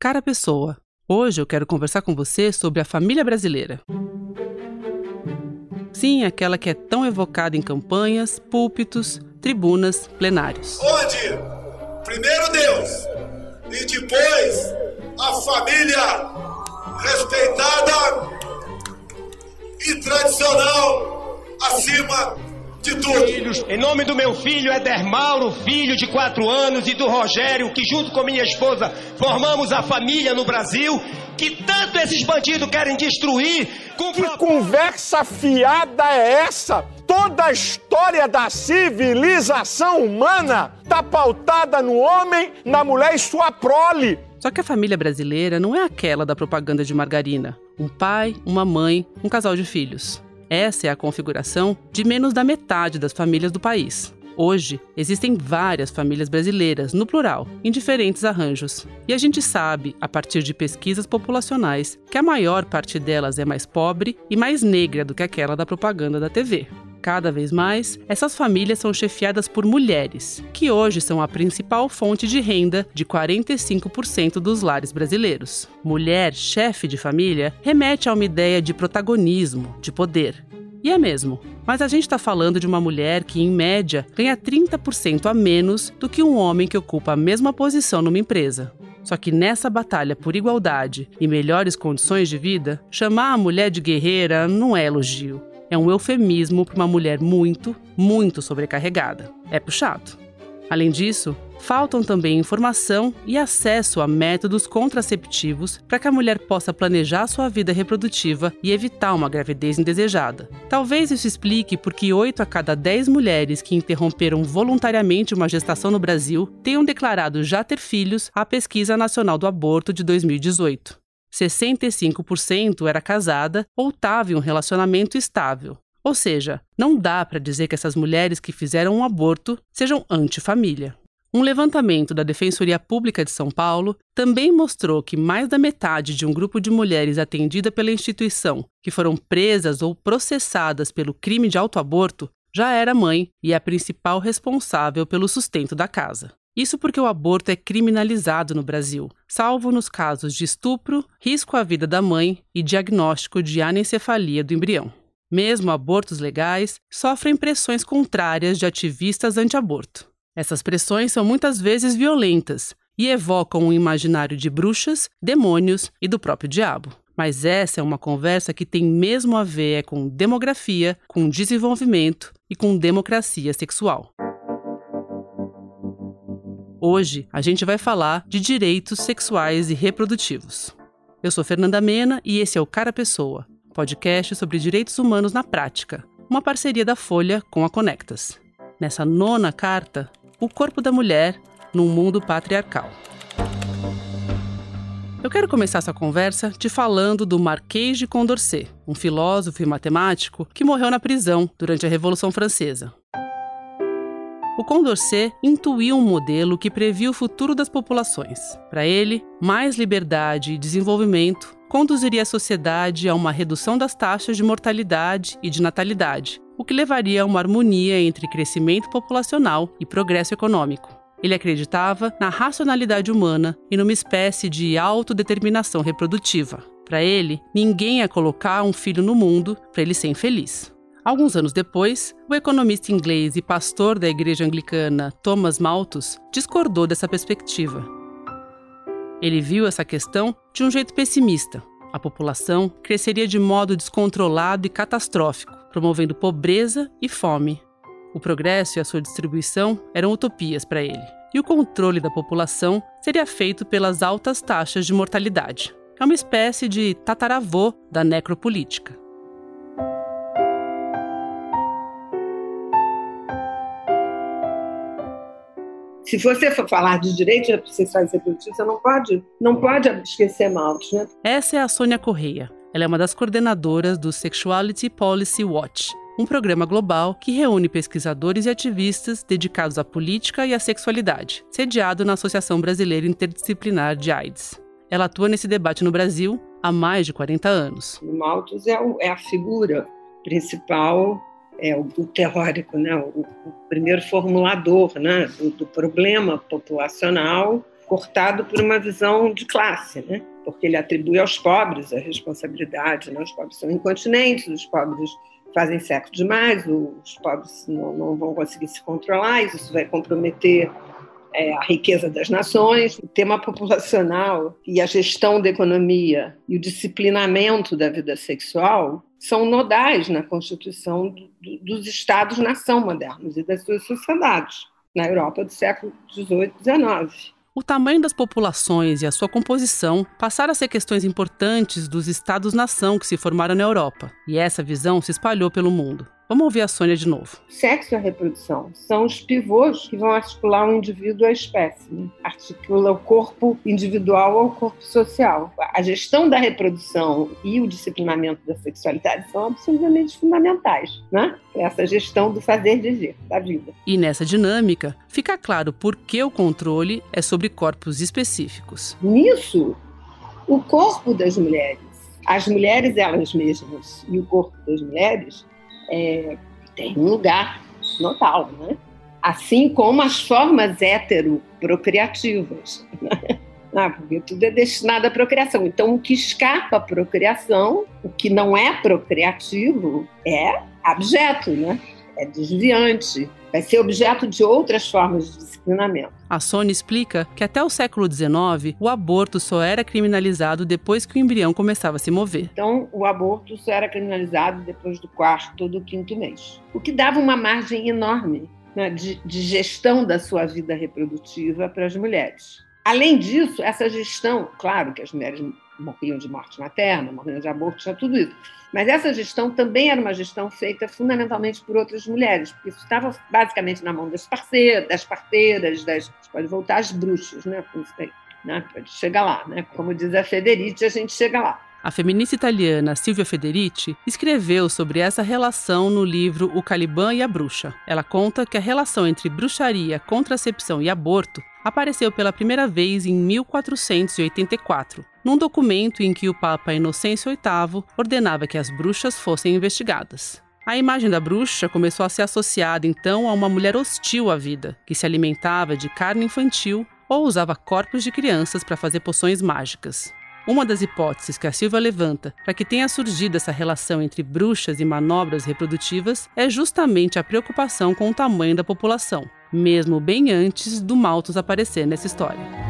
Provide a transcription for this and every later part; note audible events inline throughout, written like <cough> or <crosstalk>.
Cara Pessoa. Hoje eu quero conversar com você sobre a família brasileira. Sim, aquela que é tão evocada em campanhas, púlpitos, tribunas, plenários. Onde primeiro Deus e depois a família respeitada e tradicional acima de tudo. Em nome do meu filho Eder Mauro, filho de quatro anos, e do Rogério, que junto com minha esposa formamos a família no Brasil, que tanto esses bandidos querem destruir. Com... Que conversa fiada é essa? Toda a história da civilização humana está pautada no homem, na mulher e sua prole. Só que a família brasileira não é aquela da propaganda de margarina. Um pai, uma mãe, um casal de filhos. Essa é a configuração de menos da metade das famílias do país. Hoje, existem várias famílias brasileiras, no plural, em diferentes arranjos. E a gente sabe, a partir de pesquisas populacionais, que a maior parte delas é mais pobre e mais negra do que aquela da propaganda da TV. Cada vez mais, essas famílias são chefiadas por mulheres, que hoje são a principal fonte de renda de 45% dos lares brasileiros. Mulher, chefe de família, remete a uma ideia de protagonismo, de poder. E é mesmo, mas a gente está falando de uma mulher que, em média, ganha 30% a menos do que um homem que ocupa a mesma posição numa empresa. Só que nessa batalha por igualdade e melhores condições de vida, chamar a mulher de guerreira não é elogio é um eufemismo para uma mulher muito, muito sobrecarregada. É puxado. Além disso, faltam também informação e acesso a métodos contraceptivos para que a mulher possa planejar sua vida reprodutiva e evitar uma gravidez indesejada. Talvez isso explique por que 8 a cada 10 mulheres que interromperam voluntariamente uma gestação no Brasil tenham declarado já ter filhos à Pesquisa Nacional do Aborto de 2018. 65% era casada ou estava em um relacionamento estável. Ou seja, não dá para dizer que essas mulheres que fizeram um aborto sejam antifamília. Um levantamento da Defensoria Pública de São Paulo também mostrou que mais da metade de um grupo de mulheres atendida pela instituição que foram presas ou processadas pelo crime de autoaborto já era mãe e é a principal responsável pelo sustento da casa. Isso porque o aborto é criminalizado no Brasil, salvo nos casos de estupro, risco à vida da mãe e diagnóstico de anencefalia do embrião. Mesmo abortos legais sofrem pressões contrárias de ativistas anti-aborto. Essas pressões são muitas vezes violentas e evocam um imaginário de bruxas, demônios e do próprio diabo. Mas essa é uma conversa que tem mesmo a ver com demografia, com desenvolvimento e com democracia sexual. Hoje a gente vai falar de direitos sexuais e reprodutivos. Eu sou Fernanda Mena e esse é o Cara Pessoa, podcast sobre direitos humanos na prática, uma parceria da Folha com a Conectas. Nessa nona carta, o corpo da mulher num mundo patriarcal. Eu quero começar essa conversa te falando do Marquês de Condorcet, um filósofo e matemático que morreu na prisão durante a Revolução Francesa. O Condorcet intuiu um modelo que previa o futuro das populações. Para ele, mais liberdade e desenvolvimento conduziria a sociedade a uma redução das taxas de mortalidade e de natalidade, o que levaria a uma harmonia entre crescimento populacional e progresso econômico. Ele acreditava na racionalidade humana e numa espécie de autodeterminação reprodutiva. Para ele, ninguém ia colocar um filho no mundo para ele ser infeliz. Alguns anos depois, o economista inglês e pastor da igreja anglicana Thomas Malthus discordou dessa perspectiva. Ele viu essa questão de um jeito pessimista. A população cresceria de modo descontrolado e catastrófico, promovendo pobreza e fome. O progresso e a sua distribuição eram utopias para ele, e o controle da população seria feito pelas altas taxas de mortalidade. É uma espécie de tataravô da necropolítica. Se você for falar de direitos e reprodutivos, você não pode, não pode esquecer Malthus, né? Essa é a Sônia Correia. Ela é uma das coordenadoras do Sexuality Policy Watch, um programa global que reúne pesquisadores e ativistas dedicados à política e à sexualidade, sediado na Associação Brasileira Interdisciplinar de AIDS. Ela atua nesse debate no Brasil há mais de 40 anos. O Malthus é, é a figura principal é, o, o teórico, né, o, o, primeiro formulador né, do, do, problema populacional cortado por uma visão de classe, né? porque ele atribui aos pobres a responsabilidade. Né? Os pobres são incontinentes, os pobres fazem sexo demais, os pobres não, não vão conseguir se controlar, isso vai comprometer é, a riqueza das nações, o tema populacional e a gestão da economia e o disciplinamento da vida sexual são nodais na constituição do, do, dos Estados-nação modernos e das suas sociedades, na Europa do século XVIII e XIX. O tamanho das populações e a sua composição passaram a ser questões importantes dos Estados-nação que se formaram na Europa, e essa visão se espalhou pelo mundo. Vamos ouvir a Sônia de novo. Sexo e a reprodução são os pivôs que vão articular o indivíduo à espécie. Né? Articula o corpo individual ao corpo social. A gestão da reprodução e o disciplinamento da sexualidade são absolutamente fundamentais né? essa gestão do fazer viver, da vida. E nessa dinâmica, fica claro por que o controle é sobre corpos específicos. Nisso, o corpo das mulheres, as mulheres elas mesmas e o corpo das mulheres é, tem um lugar notável, né? Assim como as formas heteroprocriativas, né? <laughs> Ah, porque tudo é destinado à procriação. Então, o que escapa à procriação, o que não é procriativo, é abjeto, né? É desviante, vai ser objeto de outras formas de disciplinamento. A Sônia explica que até o século XIX o aborto só era criminalizado depois que o embrião começava a se mover. Então, o aborto só era criminalizado depois do quarto ou do quinto mês, o que dava uma margem enorme né, de, de gestão da sua vida reprodutiva para as mulheres. Além disso, essa gestão, claro que as mulheres morriam de morte materna, morriam de aborto, tinha tudo isso. Mas essa gestão também era uma gestão feita fundamentalmente por outras mulheres, porque isso estava basicamente na mão das parceiras, das parteiras, das, pode voltar às bruxas, né? né? Pode chegar lá, né? Como diz a Federici, a gente chega lá. A feminista italiana Silvia Federici escreveu sobre essa relação no livro O Caliban e a Bruxa. Ela conta que a relação entre bruxaria, contracepção e aborto apareceu pela primeira vez em 1484, num documento em que o Papa Inocêncio VIII ordenava que as bruxas fossem investigadas. A imagem da bruxa começou a ser associada então a uma mulher hostil à vida, que se alimentava de carne infantil ou usava corpos de crianças para fazer poções mágicas. Uma das hipóteses que a Silva levanta para que tenha surgido essa relação entre bruxas e manobras reprodutivas é justamente a preocupação com o tamanho da população, mesmo bem antes do Malthus aparecer nessa história.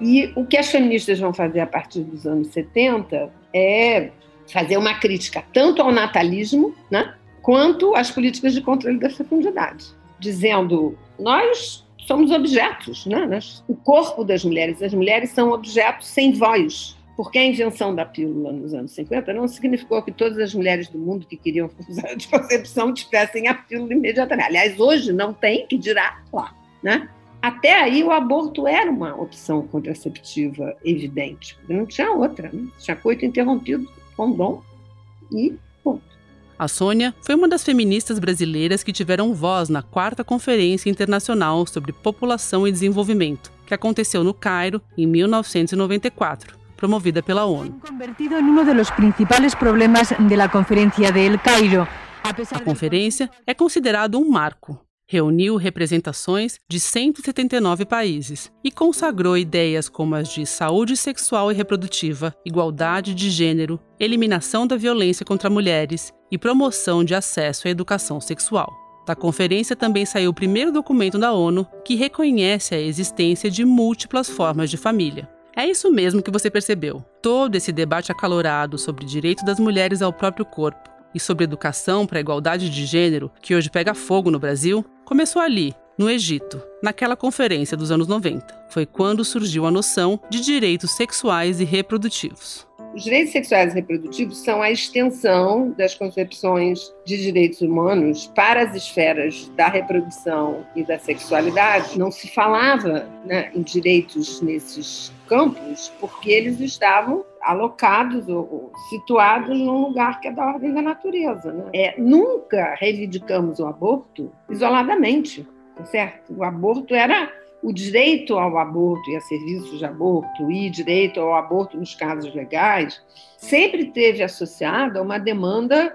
E o que as feministas vão fazer a partir dos anos 70 é fazer uma crítica tanto ao natalismo, né, quanto às políticas de controle da fecundidade, dizendo nós somos objetos, né? o corpo das mulheres, as mulheres são objetos sem voz, porque a invenção da pílula nos anos 50 não significou que todas as mulheres do mundo que queriam <laughs> usar anticoncepção tivessem a pílula imediatamente. Aliás, hoje não tem, que dirá lá. Né? Até aí, o aborto era uma opção contraceptiva evidente. Não tinha outra. Né? Tinha coito interrompido, condom e ponto. A Sônia foi uma das feministas brasileiras que tiveram voz na quarta Conferência Internacional sobre População e Desenvolvimento, que aconteceu no Cairo em 1994 promovida pela ONU. A conferência é considerada um marco. Reuniu representações de 179 países e consagrou ideias como as de saúde sexual e reprodutiva, igualdade de gênero, eliminação da violência contra mulheres e promoção de acesso à educação sexual. Da conferência também saiu o primeiro documento da ONU que reconhece a existência de múltiplas formas de família. É isso mesmo que você percebeu. Todo esse debate acalorado sobre direito das mulheres ao próprio corpo e sobre educação para a igualdade de gênero, que hoje pega fogo no Brasil, começou ali, no Egito, naquela conferência dos anos 90. Foi quando surgiu a noção de direitos sexuais e reprodutivos. Os direitos sexuais e reprodutivos são a extensão das concepções de direitos humanos para as esferas da reprodução e da sexualidade. Não se falava né, em direitos nesses campos porque eles estavam alocados ou situados num lugar que é da ordem da natureza. Né? É, nunca reivindicamos o aborto isoladamente, tá certo? O aborto era o direito ao aborto e a serviços de aborto e direito ao aborto nos casos legais sempre teve associado a uma demanda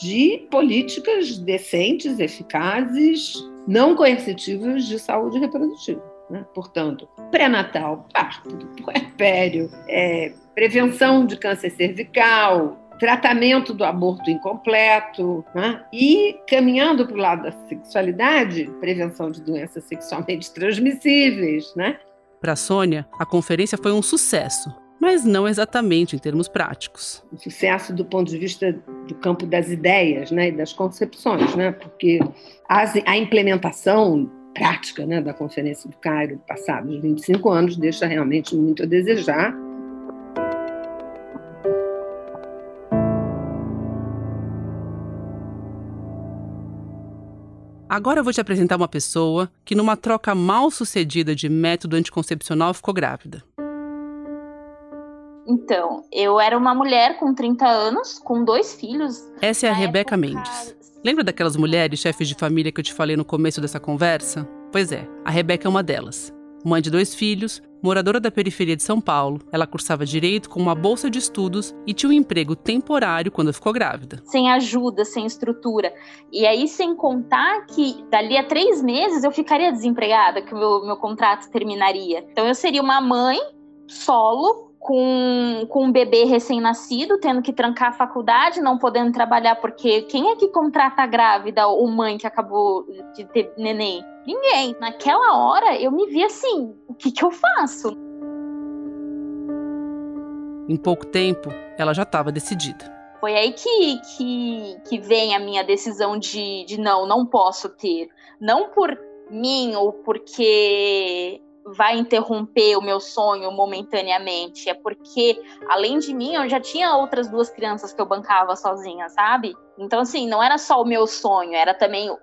de políticas decentes, eficazes não coercitivos de saúde reprodutiva. Né? Portanto, pré-natal, parto, puerpério, é, prevenção de câncer cervical, tratamento do aborto incompleto, né? e caminhando para o lado da sexualidade, prevenção de doenças sexualmente transmissíveis. Né? Para Sônia, a conferência foi um sucesso, mas não exatamente em termos práticos. Um sucesso do ponto de vista do campo das ideias né? e das concepções, né? porque a implementação prática né, da Conferência do Cairo, passados 25 anos, deixa realmente muito a desejar. Agora eu vou te apresentar uma pessoa que, numa troca mal sucedida de método anticoncepcional, ficou grávida. Então, eu era uma mulher com 30 anos, com dois filhos. Essa é a Rebeca época... Mendes. Lembra daquelas mulheres chefes de família que eu te falei no começo dessa conversa? Pois é, a Rebeca é uma delas. Mãe de dois filhos, moradora da periferia de São Paulo, ela cursava direito com uma bolsa de estudos e tinha um emprego temporário quando ficou grávida. Sem ajuda, sem estrutura. E aí, sem contar que dali a três meses eu ficaria desempregada, que o meu, meu contrato terminaria. Então eu seria uma mãe solo com, com um bebê recém-nascido, tendo que trancar a faculdade, não podendo trabalhar, porque quem é que contrata a grávida ou mãe que acabou de ter neném? Ninguém. Naquela hora eu me vi assim: o que, que eu faço? Em pouco tempo, ela já estava decidida. Foi aí que, que, que vem a minha decisão de, de não, não posso ter. Não por mim ou porque vai interromper o meu sonho momentaneamente. É porque, além de mim, eu já tinha outras duas crianças que eu bancava sozinha, sabe? Então, assim, não era só o meu sonho, era também o,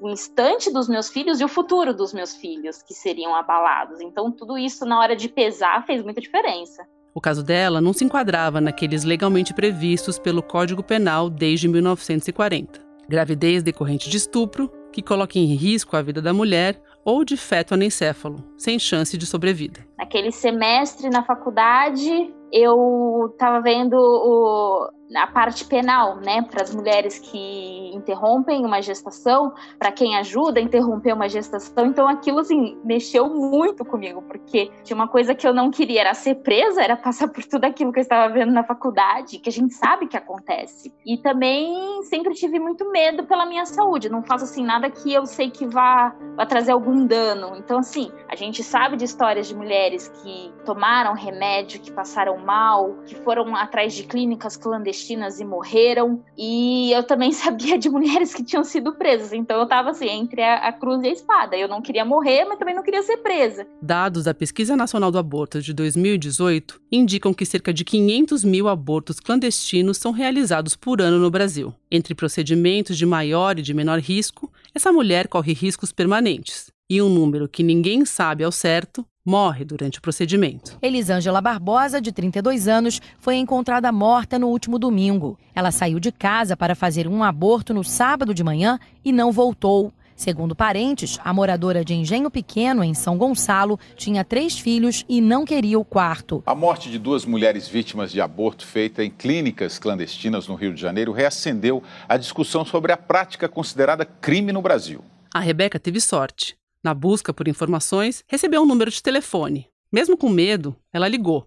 o, instante dos meus filhos e o futuro dos meus filhos que seriam abalados. Então, tudo isso, na hora de pesar, fez muita diferença. O caso dela não se enquadrava naqueles legalmente previstos pelo Código Penal desde 1940. Gravidez decorrente de estupro, que coloca em risco a vida da mulher, ou de feto anencéfalo, sem chance de sobrevida. Naquele semestre na faculdade, eu estava vendo o, a parte penal, né, para as mulheres que interrompem uma gestação, para quem ajuda a interromper uma gestação. Então aquilo assim mexeu muito comigo, porque tinha uma coisa que eu não queria era ser presa, era passar por tudo aquilo que eu estava vendo na faculdade, que a gente sabe que acontece. E também sempre tive muito medo pela minha saúde. Não faço assim nada que eu sei que vá, vá trazer algum dano. Então assim, a gente sabe de histórias de mulheres que tomaram remédio, que passaram mal, que foram atrás de clínicas clandestinas e morreram. E eu também <laughs> sabia de mulheres que tinham sido presas. Então eu estava assim, entre a, a cruz e a espada. Eu não queria morrer, mas também não queria ser presa. Dados da Pesquisa Nacional do Aborto de 2018 indicam que cerca de 500 mil abortos clandestinos são realizados por ano no Brasil. Entre procedimentos de maior e de menor risco, essa mulher corre riscos permanentes. E um número que ninguém sabe ao certo morre durante o procedimento. Elisângela Barbosa, de 32 anos, foi encontrada morta no último domingo. Ela saiu de casa para fazer um aborto no sábado de manhã e não voltou. Segundo parentes, a moradora de Engenho Pequeno, em São Gonçalo, tinha três filhos e não queria o quarto. A morte de duas mulheres vítimas de aborto feita em clínicas clandestinas no Rio de Janeiro reacendeu a discussão sobre a prática considerada crime no Brasil. A Rebeca teve sorte. Na busca por informações, recebeu um número de telefone. Mesmo com medo, ela ligou.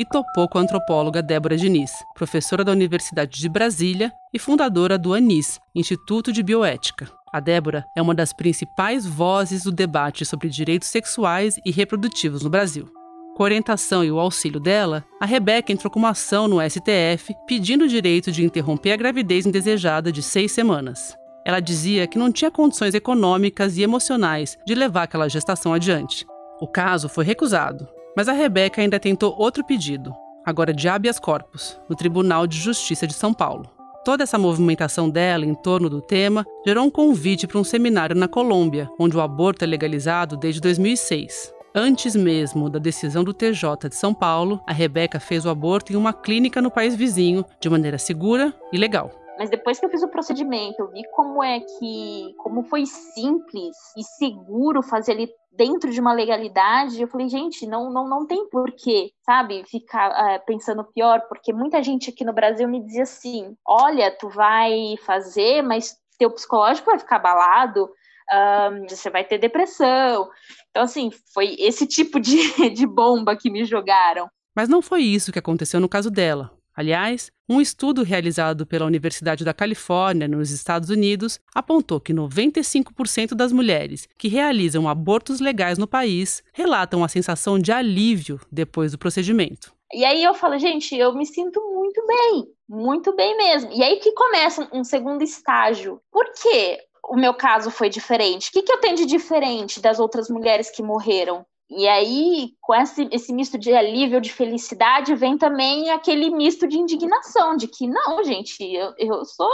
E topou com a antropóloga Débora Diniz, professora da Universidade de Brasília e fundadora do ANIS, Instituto de Bioética. A Débora é uma das principais vozes do debate sobre direitos sexuais e reprodutivos no Brasil. Com a orientação e o auxílio dela, a Rebeca entrou com uma ação no STF pedindo o direito de interromper a gravidez indesejada de seis semanas. Ela dizia que não tinha condições econômicas e emocionais de levar aquela gestação adiante. O caso foi recusado, mas a Rebeca ainda tentou outro pedido, agora de habeas corpus, no Tribunal de Justiça de São Paulo. Toda essa movimentação dela em torno do tema gerou um convite para um seminário na Colômbia, onde o aborto é legalizado desde 2006. Antes mesmo da decisão do TJ de São Paulo, a Rebeca fez o aborto em uma clínica no país vizinho, de maneira segura e legal. Mas depois que eu fiz o procedimento, eu vi como é que, como foi simples e seguro fazer ali dentro de uma legalidade, eu falei, gente, não, não, não tem porquê, sabe, ficar é, pensando pior, porque muita gente aqui no Brasil me dizia assim: olha, tu vai fazer, mas teu psicológico vai ficar abalado, um, você vai ter depressão. Então, assim, foi esse tipo de, <laughs> de bomba que me jogaram. Mas não foi isso que aconteceu no caso dela. Aliás, um estudo realizado pela Universidade da Califórnia, nos Estados Unidos, apontou que 95% das mulheres que realizam abortos legais no país relatam a sensação de alívio depois do procedimento. E aí eu falo, gente, eu me sinto muito bem, muito bem mesmo. E aí que começa um segundo estágio. Por quê? o meu caso foi diferente? O que, que eu tenho de diferente das outras mulheres que morreram? E aí, com esse, esse misto de alívio, de felicidade, vem também aquele misto de indignação, de que não, gente, eu, eu sou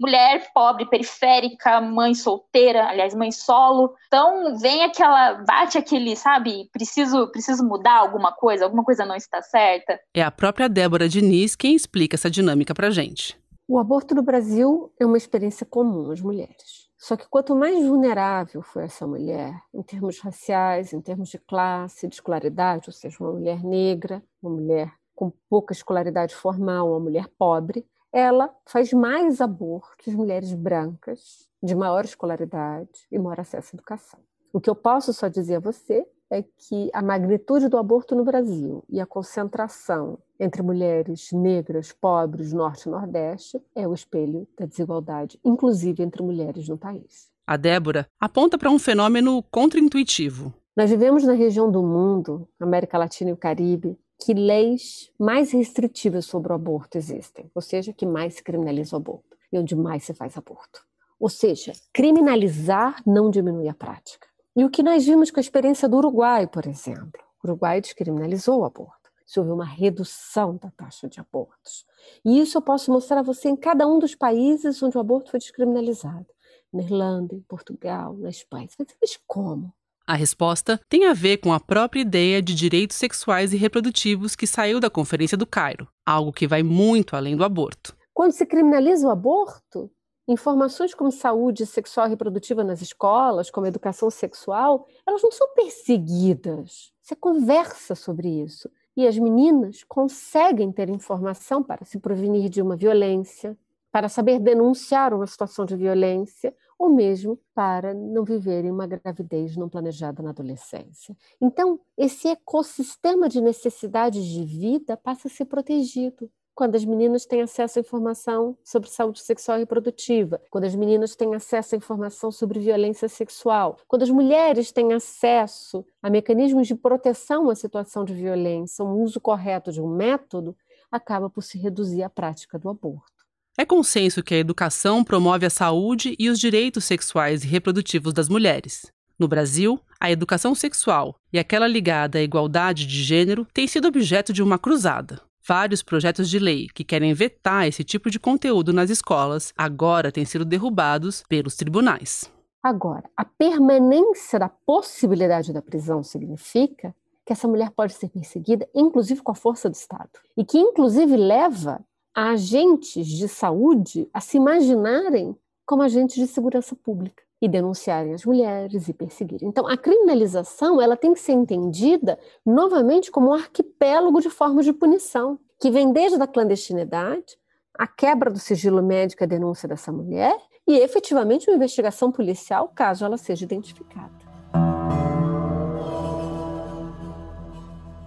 mulher pobre, periférica, mãe solteira, aliás, mãe solo. Então, vem aquela, bate aquele, sabe, preciso, preciso mudar alguma coisa, alguma coisa não está certa. É a própria Débora Diniz quem explica essa dinâmica pra gente. O aborto no Brasil é uma experiência comum às mulheres. Só que quanto mais vulnerável foi essa mulher, em termos raciais, em termos de classe, de escolaridade, ou seja, uma mulher negra, uma mulher com pouca escolaridade formal, uma mulher pobre, ela faz mais abortos mulheres brancas, de maior escolaridade e maior acesso à educação. O que eu posso só dizer a você é que a magnitude do aborto no Brasil e a concentração entre mulheres negras, pobres, norte e nordeste é o espelho da desigualdade, inclusive entre mulheres no país. A Débora aponta para um fenômeno contraintuitivo. Nós vivemos na região do mundo, América Latina e o Caribe, que leis mais restritivas sobre o aborto existem, ou seja, que mais se criminaliza o aborto e onde mais se faz aborto. Ou seja, criminalizar não diminui a prática. E o que nós vimos com a experiência do Uruguai, por exemplo. O Uruguai descriminalizou o aborto. Se houve uma redução da taxa de abortos. E isso eu posso mostrar a você em cada um dos países onde o aborto foi descriminalizado. Na Irlanda, em Portugal, na Espanha. Você vai mas como? A resposta tem a ver com a própria ideia de direitos sexuais e reprodutivos que saiu da Conferência do Cairo, algo que vai muito além do aborto. Quando se criminaliza o aborto, Informações como saúde sexual e reprodutiva nas escolas, como educação sexual, elas não são perseguidas. Você conversa sobre isso. E as meninas conseguem ter informação para se prevenir de uma violência, para saber denunciar uma situação de violência, ou mesmo para não viverem uma gravidez não planejada na adolescência. Então, esse ecossistema de necessidades de vida passa a ser protegido quando as meninas têm acesso à informação sobre saúde sexual e reprodutiva, quando as meninas têm acesso à informação sobre violência sexual, quando as mulheres têm acesso a mecanismos de proteção à situação de violência, um uso correto de um método, acaba por se reduzir a prática do aborto. É consenso que a educação promove a saúde e os direitos sexuais e reprodutivos das mulheres. No Brasil, a educação sexual e aquela ligada à igualdade de gênero têm sido objeto de uma cruzada. Vários projetos de lei que querem vetar esse tipo de conteúdo nas escolas agora têm sido derrubados pelos tribunais. Agora, a permanência da possibilidade da prisão significa que essa mulher pode ser perseguida, inclusive com a força do Estado, e que, inclusive, leva agentes de saúde a se imaginarem como agentes de segurança pública e denunciarem as mulheres e perseguirem. Então, a criminalização ela tem que ser entendida novamente como um arquipélago de formas de punição, que vem desde a clandestinidade, a quebra do sigilo médico, a denúncia dessa mulher e efetivamente uma investigação policial caso ela seja identificada.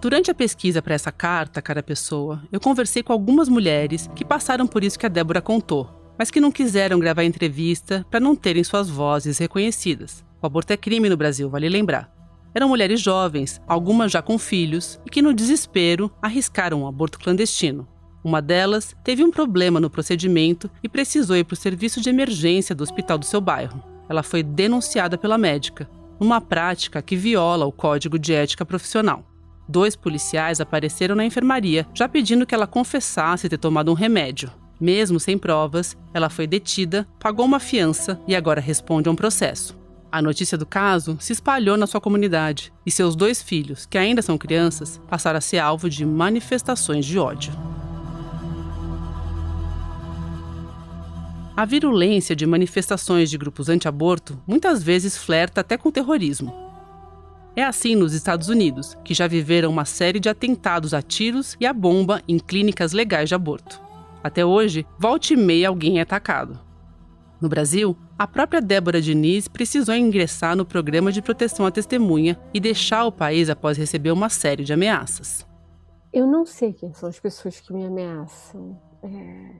Durante a pesquisa para essa carta, cara pessoa, eu conversei com algumas mulheres que passaram por isso que a Débora contou mas que não quiseram gravar entrevista para não terem suas vozes reconhecidas. O aborto é crime no Brasil, vale lembrar. Eram mulheres jovens, algumas já com filhos, e que no desespero arriscaram um aborto clandestino. Uma delas teve um problema no procedimento e precisou ir para o serviço de emergência do hospital do seu bairro. Ela foi denunciada pela médica, numa prática que viola o código de ética profissional. Dois policiais apareceram na enfermaria, já pedindo que ela confessasse ter tomado um remédio. Mesmo sem provas, ela foi detida, pagou uma fiança e agora responde a um processo. A notícia do caso se espalhou na sua comunidade e seus dois filhos, que ainda são crianças, passaram a ser alvo de manifestações de ódio. A virulência de manifestações de grupos anti-aborto muitas vezes flerta até com terrorismo. É assim nos Estados Unidos, que já viveram uma série de atentados a tiros e a bomba em clínicas legais de aborto. Até hoje, volte e meia alguém é atacado. No Brasil, a própria Débora Diniz precisou ingressar no programa de proteção à testemunha e deixar o país após receber uma série de ameaças. Eu não sei quem são as pessoas que me ameaçam. É,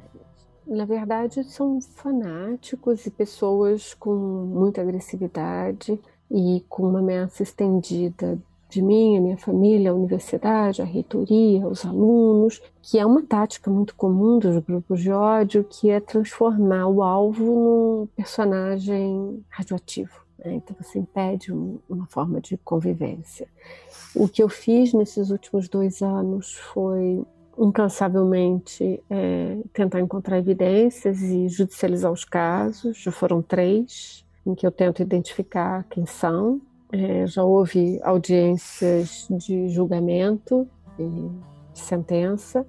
na verdade, são fanáticos e pessoas com muita agressividade e com uma ameaça estendida de mim, a minha família, a universidade, a reitoria, os alunos, que é uma tática muito comum dos grupos de ódio, que é transformar o alvo num personagem radioativo. Né? Então você impede um, uma forma de convivência. O que eu fiz nesses últimos dois anos foi incansavelmente é, tentar encontrar evidências e judicializar os casos. Já foram três em que eu tento identificar quem são é, já houve audiências de julgamento e sentença.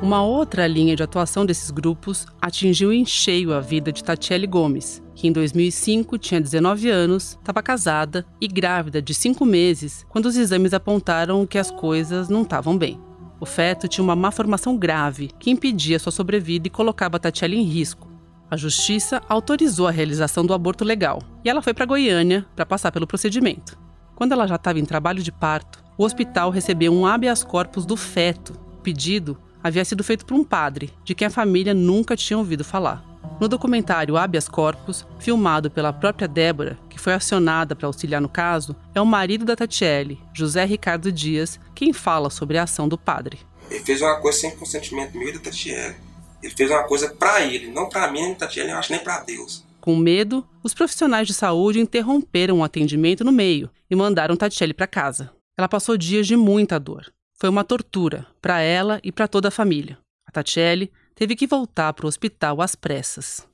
Uma outra linha de atuação desses grupos atingiu em cheio a vida de Tatiele Gomes, que em 2005 tinha 19 anos, estava casada e grávida de cinco meses quando os exames apontaram que as coisas não estavam bem. O feto tinha uma má formação grave que impedia sua sobrevida e colocava Tatiele em risco. A justiça autorizou a realização do aborto legal e ela foi para Goiânia para passar pelo procedimento. Quando ela já estava em trabalho de parto, o hospital recebeu um habeas corpus do feto. O pedido havia sido feito por um padre, de quem a família nunca tinha ouvido falar. No documentário Habeas Corpus, filmado pela própria Débora, que foi acionada para auxiliar no caso, é o marido da Tatiele, José Ricardo Dias, quem fala sobre a ação do padre. Ele fez uma coisa sem consentimento meu da Tatiele. Ele fez uma coisa para ele, não para mim, nem Tatiana, eu acho nem para Deus. Com medo, os profissionais de saúde interromperam o atendimento no meio e mandaram Tatiele para casa. Ela passou dias de muita dor. Foi uma tortura para ela e para toda a família. A Tatiele teve que voltar para o hospital às pressas.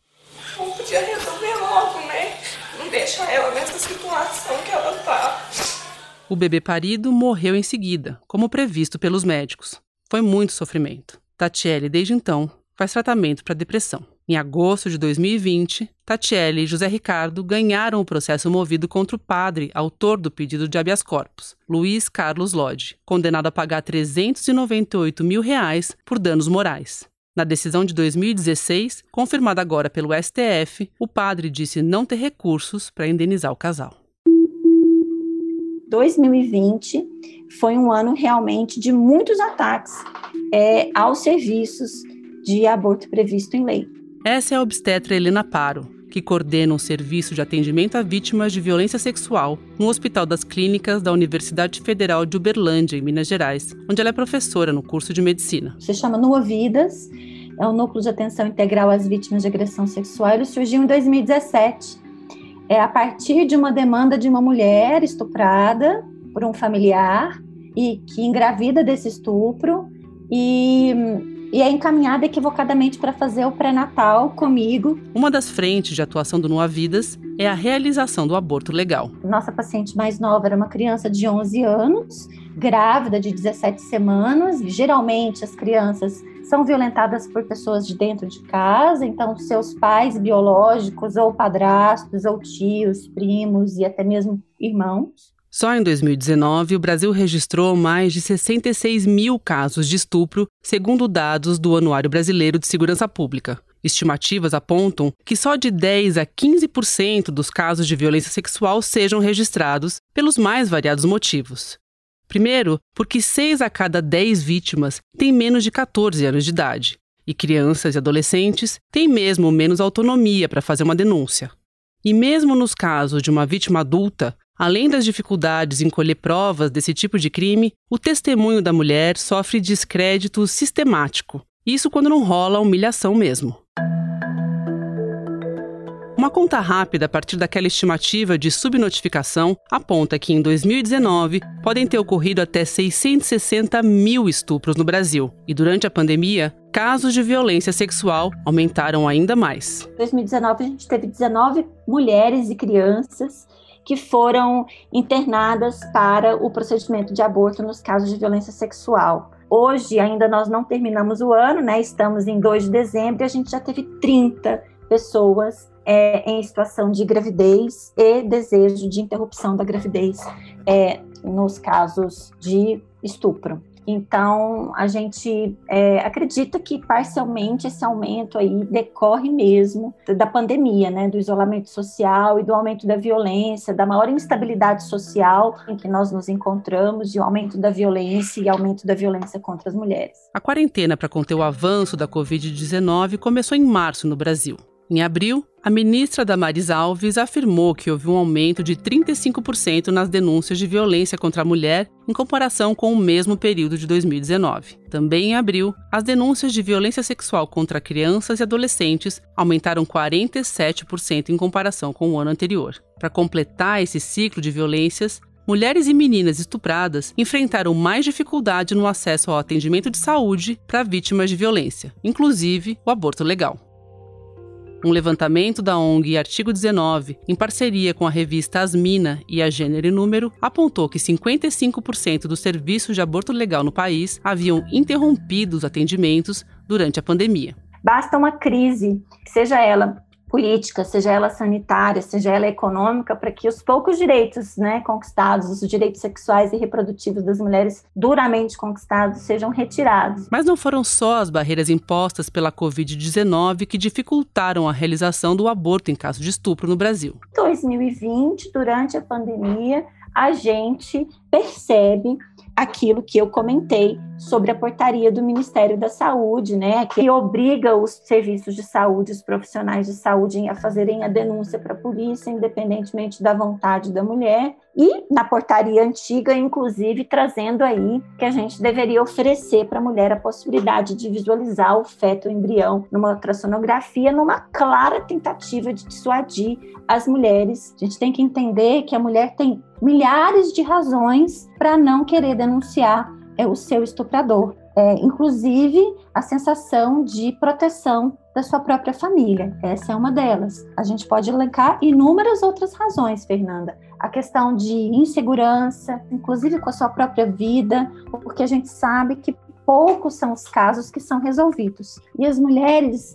Não podia resolver logo, né? Não deixar ela nessa situação que ela tá. O bebê parido morreu em seguida, como previsto pelos médicos. Foi muito sofrimento. Tatiele, desde então, faz tratamento para depressão. Em agosto de 2020, Tatiele e José Ricardo ganharam o processo movido contra o padre, autor do pedido de habeas corpus, Luiz Carlos Lodge, condenado a pagar 398 mil reais por danos morais. Na decisão de 2016, confirmada agora pelo STF, o padre disse não ter recursos para indenizar o casal. 2020 foi um ano realmente de muitos ataques é, aos serviços de aborto previsto em lei. Essa é a obstetra Helena Paro, que coordena um serviço de atendimento a vítimas de violência sexual no Hospital das Clínicas da Universidade Federal de Uberlândia, em Minas Gerais, onde ela é professora no curso de medicina. Se chama Nua Vidas, é o núcleo de atenção integral às vítimas de agressão sexual. Ele surgiu em 2017, é a partir de uma demanda de uma mulher estuprada por um familiar e que engravida desse estupro e e é encaminhada equivocadamente para fazer o pré-natal comigo. Uma das frentes de atuação do Noa Vidas é a realização do aborto legal. Nossa paciente mais nova era uma criança de 11 anos, grávida de 17 semanas. Geralmente as crianças são violentadas por pessoas de dentro de casa, então seus pais biológicos ou padrastos ou tios, primos e até mesmo irmãos. Só em 2019, o Brasil registrou mais de 66 mil casos de estupro, segundo dados do Anuário Brasileiro de Segurança Pública. Estimativas apontam que só de 10 a 15% dos casos de violência sexual sejam registrados pelos mais variados motivos. Primeiro, porque 6 a cada 10 vítimas têm menos de 14 anos de idade, e crianças e adolescentes têm mesmo menos autonomia para fazer uma denúncia. E mesmo nos casos de uma vítima adulta, Além das dificuldades em colher provas desse tipo de crime, o testemunho da mulher sofre descrédito sistemático. Isso quando não rola humilhação mesmo. Uma conta rápida a partir daquela estimativa de subnotificação aponta que em 2019 podem ter ocorrido até 660 mil estupros no Brasil. E durante a pandemia, casos de violência sexual aumentaram ainda mais. Em 2019, a gente teve 19 mulheres e crianças que foram internadas para o procedimento de aborto nos casos de violência sexual. Hoje ainda nós não terminamos o ano, né? Estamos em 2 de dezembro e a gente já teve 30 pessoas é, em situação de gravidez e desejo de interrupção da gravidez é, nos casos de estupro. Então, a gente é, acredita que parcialmente esse aumento aí decorre mesmo da pandemia, né, do isolamento social e do aumento da violência, da maior instabilidade social em que nós nos encontramos, e o aumento da violência e aumento da violência contra as mulheres. A quarentena para conter o avanço da Covid-19 começou em março no Brasil. Em abril, a ministra Damares Alves afirmou que houve um aumento de 35% nas denúncias de violência contra a mulher em comparação com o mesmo período de 2019. Também em abril, as denúncias de violência sexual contra crianças e adolescentes aumentaram 47% em comparação com o ano anterior. Para completar esse ciclo de violências, mulheres e meninas estupradas enfrentaram mais dificuldade no acesso ao atendimento de saúde para vítimas de violência, inclusive o aborto legal. Um levantamento da ONG Artigo 19, em parceria com a revista Asmina e a Gênero e Número, apontou que 55% dos serviços de aborto legal no país haviam interrompido os atendimentos durante a pandemia. Basta uma crise, seja ela política, seja ela sanitária, seja ela econômica, para que os poucos direitos né, conquistados, os direitos sexuais e reprodutivos das mulheres duramente conquistados, sejam retirados. Mas não foram só as barreiras impostas pela Covid-19 que dificultaram a realização do aborto em caso de estupro no Brasil. Em 2020, durante a pandemia, a gente percebe aquilo que eu comentei sobre a portaria do Ministério da Saúde, né, que obriga os serviços de saúde, os profissionais de saúde a fazerem a denúncia para a polícia, independentemente da vontade da mulher, e na portaria antiga, inclusive, trazendo aí que a gente deveria oferecer para a mulher a possibilidade de visualizar o feto, o embrião, numa ultrassonografia, numa clara tentativa de dissuadir as mulheres. A gente tem que entender que a mulher tem milhares de razões para não querer denunciar é, o seu estuprador. É, inclusive a sensação de proteção da sua própria família. Essa é uma delas. A gente pode elencar inúmeras outras razões, Fernanda. A questão de insegurança, inclusive com a sua própria vida, porque a gente sabe que poucos são os casos que são resolvidos. E as mulheres,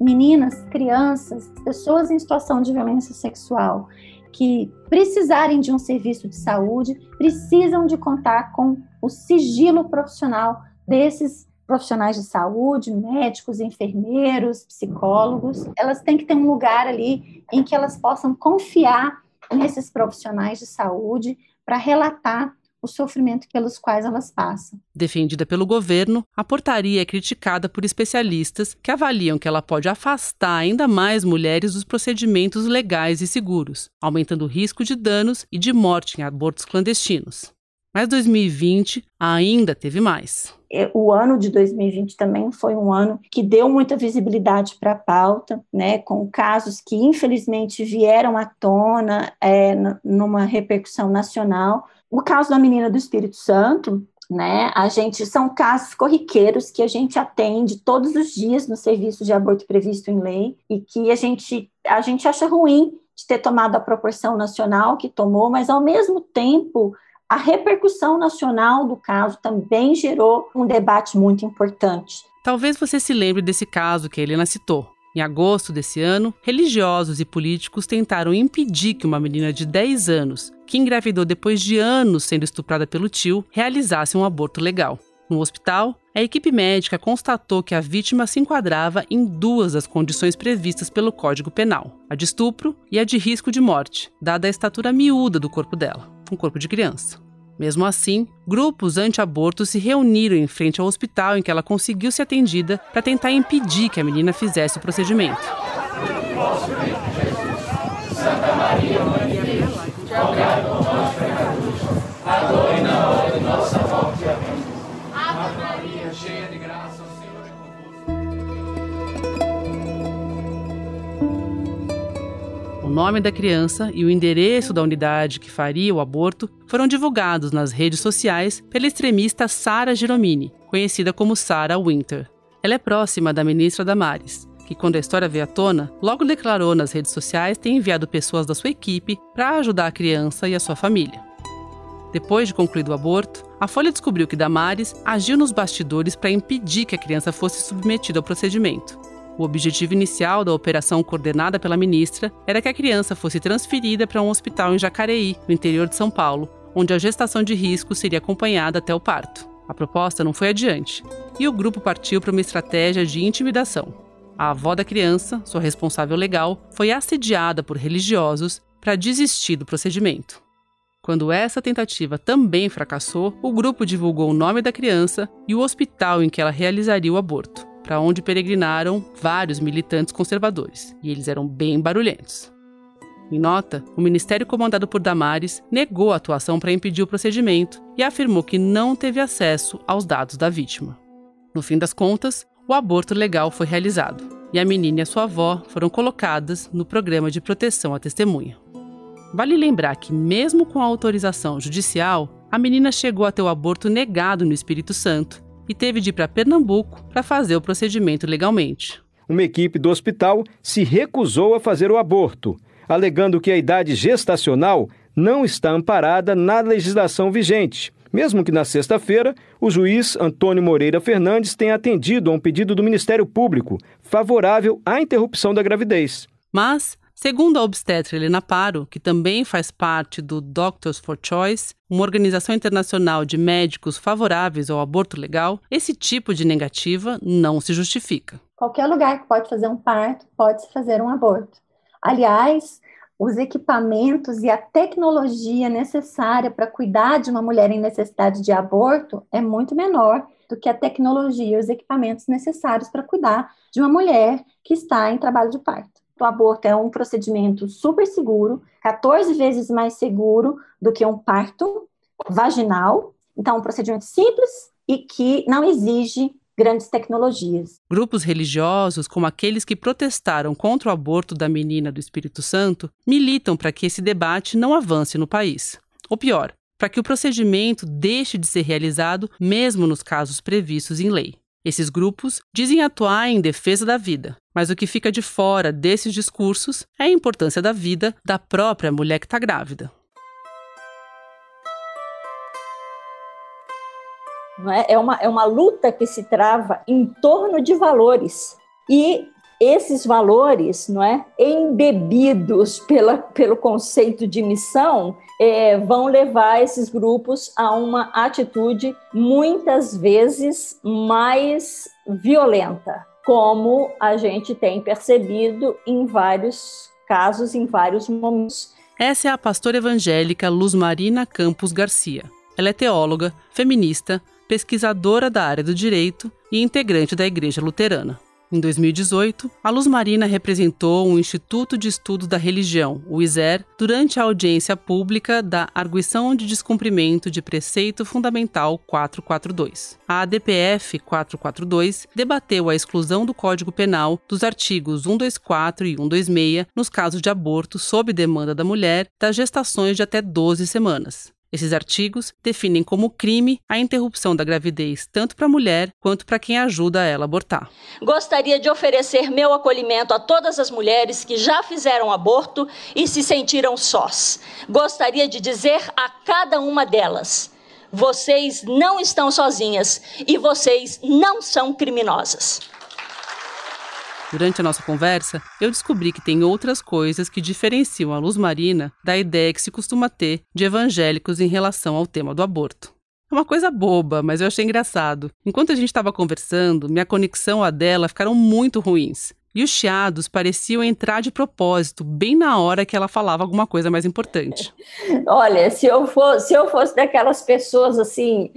meninas, crianças, pessoas em situação de violência sexual que precisarem de um serviço de saúde precisam de contar com o sigilo profissional desses profissionais de saúde, médicos, enfermeiros, psicólogos. Elas têm que ter um lugar ali em que elas possam confiar nesses profissionais de saúde para relatar o sofrimento pelos quais elas passam. Defendida pelo governo, a portaria é criticada por especialistas que avaliam que ela pode afastar ainda mais mulheres dos procedimentos legais e seguros, aumentando o risco de danos e de morte em abortos clandestinos. Mas 2020 ainda teve mais. É, o ano de 2020 também foi um ano que deu muita visibilidade para a pauta, né, com casos que infelizmente vieram à tona é, numa repercussão nacional, o caso da menina do Espírito Santo, né? A gente são casos corriqueiros que a gente atende todos os dias no serviço de aborto previsto em lei e que a gente a gente acha ruim de ter tomado a proporção nacional que tomou, mas ao mesmo tempo a repercussão nacional do caso também gerou um debate muito importante. Talvez você se lembre desse caso que a Helena citou. Em agosto desse ano, religiosos e políticos tentaram impedir que uma menina de 10 anos, que engravidou depois de anos sendo estuprada pelo tio, realizasse um aborto legal. No hospital, a equipe médica constatou que a vítima se enquadrava em duas das condições previstas pelo Código Penal: a de estupro e a de risco de morte, dada a estatura miúda do corpo dela, um corpo de criança. Mesmo assim, grupos anti-aborto se reuniram em frente ao hospital em que ela conseguiu ser atendida para tentar impedir que a menina fizesse o procedimento. Santa Maria, nome da criança e o endereço da unidade que faria o aborto foram divulgados nas redes sociais pela extremista Sara Giromini, conhecida como Sara Winter. Ela é próxima da ministra Damares, que, quando a história veio à tona, logo declarou nas redes sociais ter enviado pessoas da sua equipe para ajudar a criança e a sua família. Depois de concluído o aborto, a Folha descobriu que Damares agiu nos bastidores para impedir que a criança fosse submetida ao procedimento. O objetivo inicial da operação coordenada pela ministra era que a criança fosse transferida para um hospital em Jacareí, no interior de São Paulo, onde a gestação de risco seria acompanhada até o parto. A proposta não foi adiante e o grupo partiu para uma estratégia de intimidação. A avó da criança, sua responsável legal, foi assediada por religiosos para desistir do procedimento. Quando essa tentativa também fracassou, o grupo divulgou o nome da criança e o hospital em que ela realizaria o aborto, para onde peregrinaram vários militantes conservadores, e eles eram bem barulhentos. Em nota, o ministério comandado por Damares negou a atuação para impedir o procedimento e afirmou que não teve acesso aos dados da vítima. No fim das contas, o aborto legal foi realizado e a menina e a sua avó foram colocadas no programa de proteção à testemunha. Vale lembrar que, mesmo com a autorização judicial, a menina chegou a ter o aborto negado no Espírito Santo e teve de ir para Pernambuco para fazer o procedimento legalmente. Uma equipe do hospital se recusou a fazer o aborto alegando que a idade gestacional não está amparada na legislação vigente, mesmo que na sexta-feira o juiz Antônio Moreira Fernandes tenha atendido a um pedido do Ministério Público favorável à interrupção da gravidez. Mas, segundo a obstetra Helena Paro, que também faz parte do Doctors for Choice, uma organização internacional de médicos favoráveis ao aborto legal, esse tipo de negativa não se justifica. Qualquer lugar que pode fazer um parto pode fazer um aborto. Aliás, os equipamentos e a tecnologia necessária para cuidar de uma mulher em necessidade de aborto é muito menor do que a tecnologia e os equipamentos necessários para cuidar de uma mulher que está em trabalho de parto. O aborto é um procedimento super seguro, 14 vezes mais seguro do que um parto vaginal. Então, um procedimento simples e que não exige grandes tecnologias. Grupos religiosos, como aqueles que protestaram contra o aborto da menina do Espírito Santo, militam para que esse debate não avance no país. Ou pior, para que o procedimento deixe de ser realizado mesmo nos casos previstos em lei. Esses grupos dizem atuar em defesa da vida, mas o que fica de fora desses discursos é a importância da vida da própria mulher que está grávida. É? É, uma, é uma luta que se trava em torno de valores. E esses valores, não é, embebidos pela, pelo conceito de missão, é, vão levar esses grupos a uma atitude muitas vezes mais violenta, como a gente tem percebido em vários casos, em vários momentos. Essa é a pastora evangélica Luz Marina Campos Garcia. Ela é teóloga, feminista, pesquisadora da área do direito e integrante da Igreja Luterana. Em 2018, a Luz Marina representou o Instituto de Estudos da Religião, o ISER, durante a audiência pública da Arguição de Descumprimento de Preceito Fundamental 442. A ADPF 442 debateu a exclusão do Código Penal dos artigos 124 e 126 nos casos de aborto sob demanda da mulher das gestações de até 12 semanas. Esses artigos definem como crime a interrupção da gravidez tanto para a mulher quanto para quem ajuda ela a abortar. Gostaria de oferecer meu acolhimento a todas as mulheres que já fizeram aborto e se sentiram sós. Gostaria de dizer a cada uma delas: vocês não estão sozinhas e vocês não são criminosas. Durante a nossa conversa, eu descobri que tem outras coisas que diferenciam a luz marina da ideia que se costuma ter de evangélicos em relação ao tema do aborto. É uma coisa boba, mas eu achei engraçado. Enquanto a gente estava conversando, minha conexão a dela ficaram muito ruins. E os chiados pareciam entrar de propósito, bem na hora que ela falava alguma coisa mais importante. <laughs> Olha, se eu, for, se eu fosse daquelas pessoas assim,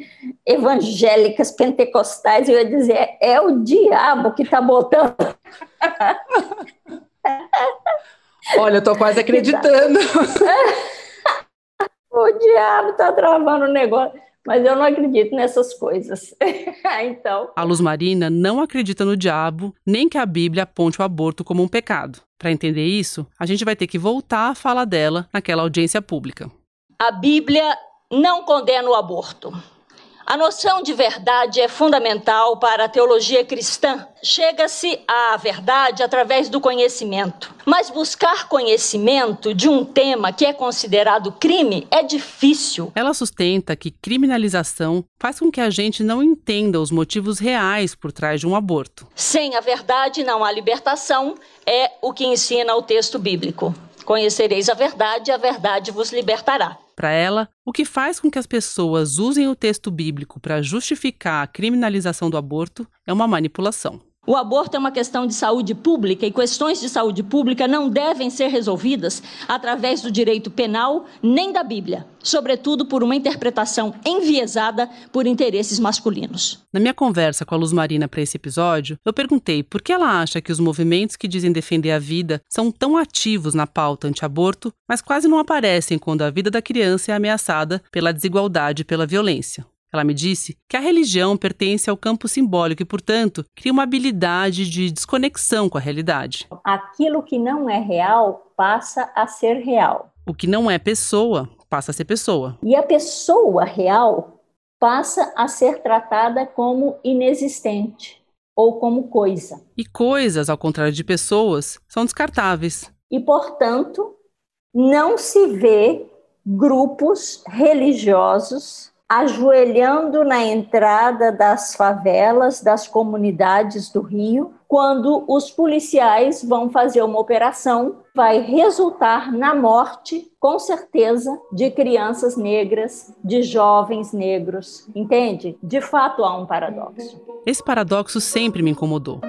evangélicas, pentecostais, eu ia dizer: é o diabo que está botando. <laughs> Olha, eu tô quase acreditando. <laughs> o diabo está travando o negócio mas eu não acredito nessas coisas. <laughs> então. A Luz Marina não acredita no diabo, nem que a Bíblia aponte o aborto como um pecado. Para entender isso, a gente vai ter que voltar à fala dela naquela audiência pública. A Bíblia não condena o aborto. A noção de verdade é fundamental para a teologia cristã. Chega-se à verdade através do conhecimento. Mas buscar conhecimento de um tema que é considerado crime é difícil. Ela sustenta que criminalização faz com que a gente não entenda os motivos reais por trás de um aborto. Sem a verdade não há libertação, é o que ensina o texto bíblico. Conhecereis a verdade e a verdade vos libertará. Para ela, o que faz com que as pessoas usem o texto bíblico para justificar a criminalização do aborto é uma manipulação. O aborto é uma questão de saúde pública e questões de saúde pública não devem ser resolvidas através do direito penal nem da Bíblia, sobretudo por uma interpretação enviesada por interesses masculinos. Na minha conversa com a Luz Marina para esse episódio, eu perguntei por que ela acha que os movimentos que dizem defender a vida são tão ativos na pauta anti-aborto, mas quase não aparecem quando a vida da criança é ameaçada pela desigualdade e pela violência. Ela me disse que a religião pertence ao campo simbólico e, portanto, cria uma habilidade de desconexão com a realidade. Aquilo que não é real passa a ser real. O que não é pessoa passa a ser pessoa. E a pessoa real passa a ser tratada como inexistente ou como coisa. E coisas, ao contrário de pessoas, são descartáveis. E, portanto, não se vê grupos religiosos ajoelhando na entrada das favelas, das comunidades do Rio, quando os policiais vão fazer uma operação, vai resultar na morte, com certeza, de crianças negras, de jovens negros. Entende? De fato há um paradoxo. Esse paradoxo sempre me incomodou.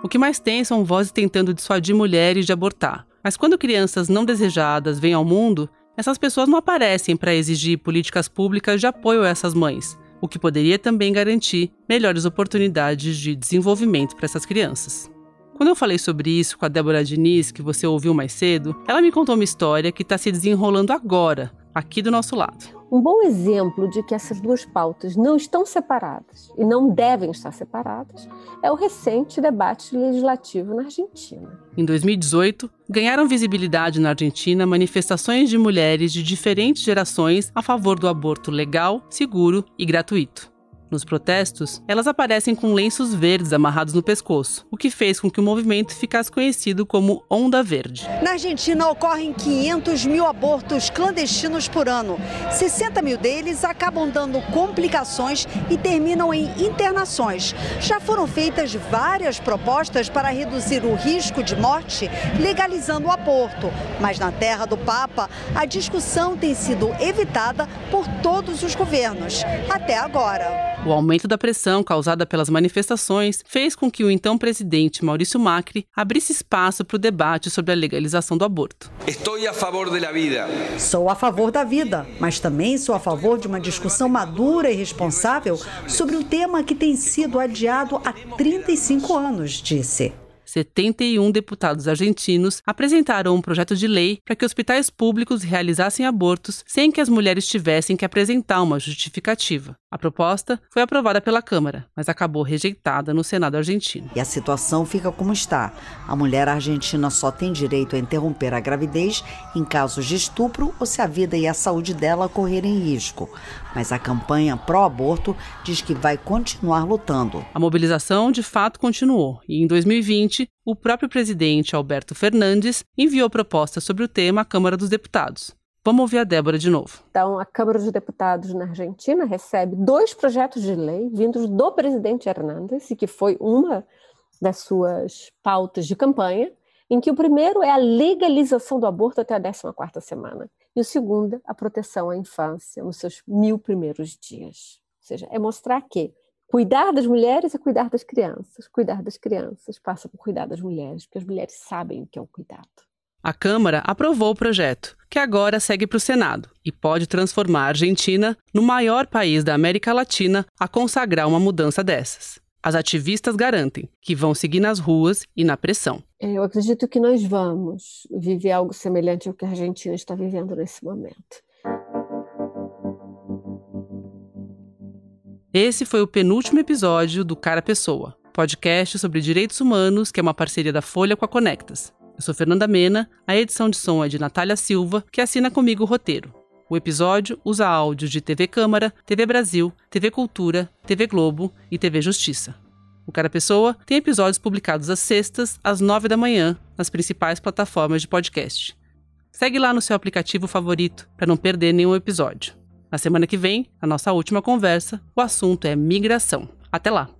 O que mais tem são vozes tentando dissuadir mulheres de abortar. Mas quando crianças não desejadas vêm ao mundo, essas pessoas não aparecem para exigir políticas públicas de apoio a essas mães, o que poderia também garantir melhores oportunidades de desenvolvimento para essas crianças. Quando eu falei sobre isso com a Débora Diniz, que você ouviu mais cedo, ela me contou uma história que está se desenrolando agora, aqui do nosso lado. Um bom exemplo de que essas duas pautas não estão separadas e não devem estar separadas é o recente debate legislativo na Argentina. Em 2018, ganharam visibilidade na Argentina manifestações de mulheres de diferentes gerações a favor do aborto legal, seguro e gratuito. Nos protestos, elas aparecem com lenços verdes amarrados no pescoço, o que fez com que o movimento ficasse conhecido como Onda Verde. Na Argentina ocorrem 500 mil abortos clandestinos por ano. 60 mil deles acabam dando complicações e terminam em internações. Já foram feitas várias propostas para reduzir o risco de morte legalizando o aborto, mas na terra do Papa, a discussão tem sido evitada por todos os governos, até agora. O aumento da pressão causada pelas manifestações fez com que o então presidente Maurício Macri abrisse espaço para o debate sobre a legalização do aborto. Estou a favor da vida. Sou a favor da vida, mas também sou a favor de uma discussão madura e responsável sobre um tema que tem sido adiado há 35 anos, disse. 71 deputados argentinos apresentaram um projeto de lei para que hospitais públicos realizassem abortos sem que as mulheres tivessem que apresentar uma justificativa. A proposta foi aprovada pela Câmara, mas acabou rejeitada no Senado argentino. E a situação fica como está. A mulher argentina só tem direito a interromper a gravidez em casos de estupro ou se a vida e a saúde dela correrem risco. Mas a campanha pró-aborto diz que vai continuar lutando. A mobilização de fato continuou e em 2020 o próprio presidente Alberto Fernandes enviou proposta sobre o tema à Câmara dos Deputados. Vamos ouvir a Débora de novo. Então, a Câmara dos Deputados na Argentina recebe dois projetos de lei vindos do presidente Hernandes, e que foi uma das suas pautas de campanha, em que o primeiro é a legalização do aborto até a 14ª semana, e o segundo, a proteção à infância nos seus mil primeiros dias. Ou seja, é mostrar que cuidar das mulheres é cuidar das crianças, cuidar das crianças passa por cuidar das mulheres, porque as mulheres sabem o que é o cuidado. A Câmara aprovou o projeto, que agora segue para o Senado e pode transformar a Argentina no maior país da América Latina a consagrar uma mudança dessas. As ativistas garantem que vão seguir nas ruas e na pressão. Eu acredito que nós vamos viver algo semelhante ao que a Argentina está vivendo nesse momento. Esse foi o penúltimo episódio do Cara Pessoa, podcast sobre direitos humanos que é uma parceria da Folha com a Conectas. Eu sou Fernanda Mena, a edição de som é de Natália Silva, que assina comigo o roteiro. O episódio usa áudios de TV Câmara, TV Brasil, TV Cultura, TV Globo e TV Justiça. O Cara Pessoa tem episódios publicados às sextas, às nove da manhã, nas principais plataformas de podcast. Segue lá no seu aplicativo favorito para não perder nenhum episódio. Na semana que vem, a nossa última conversa, o assunto é migração. Até lá!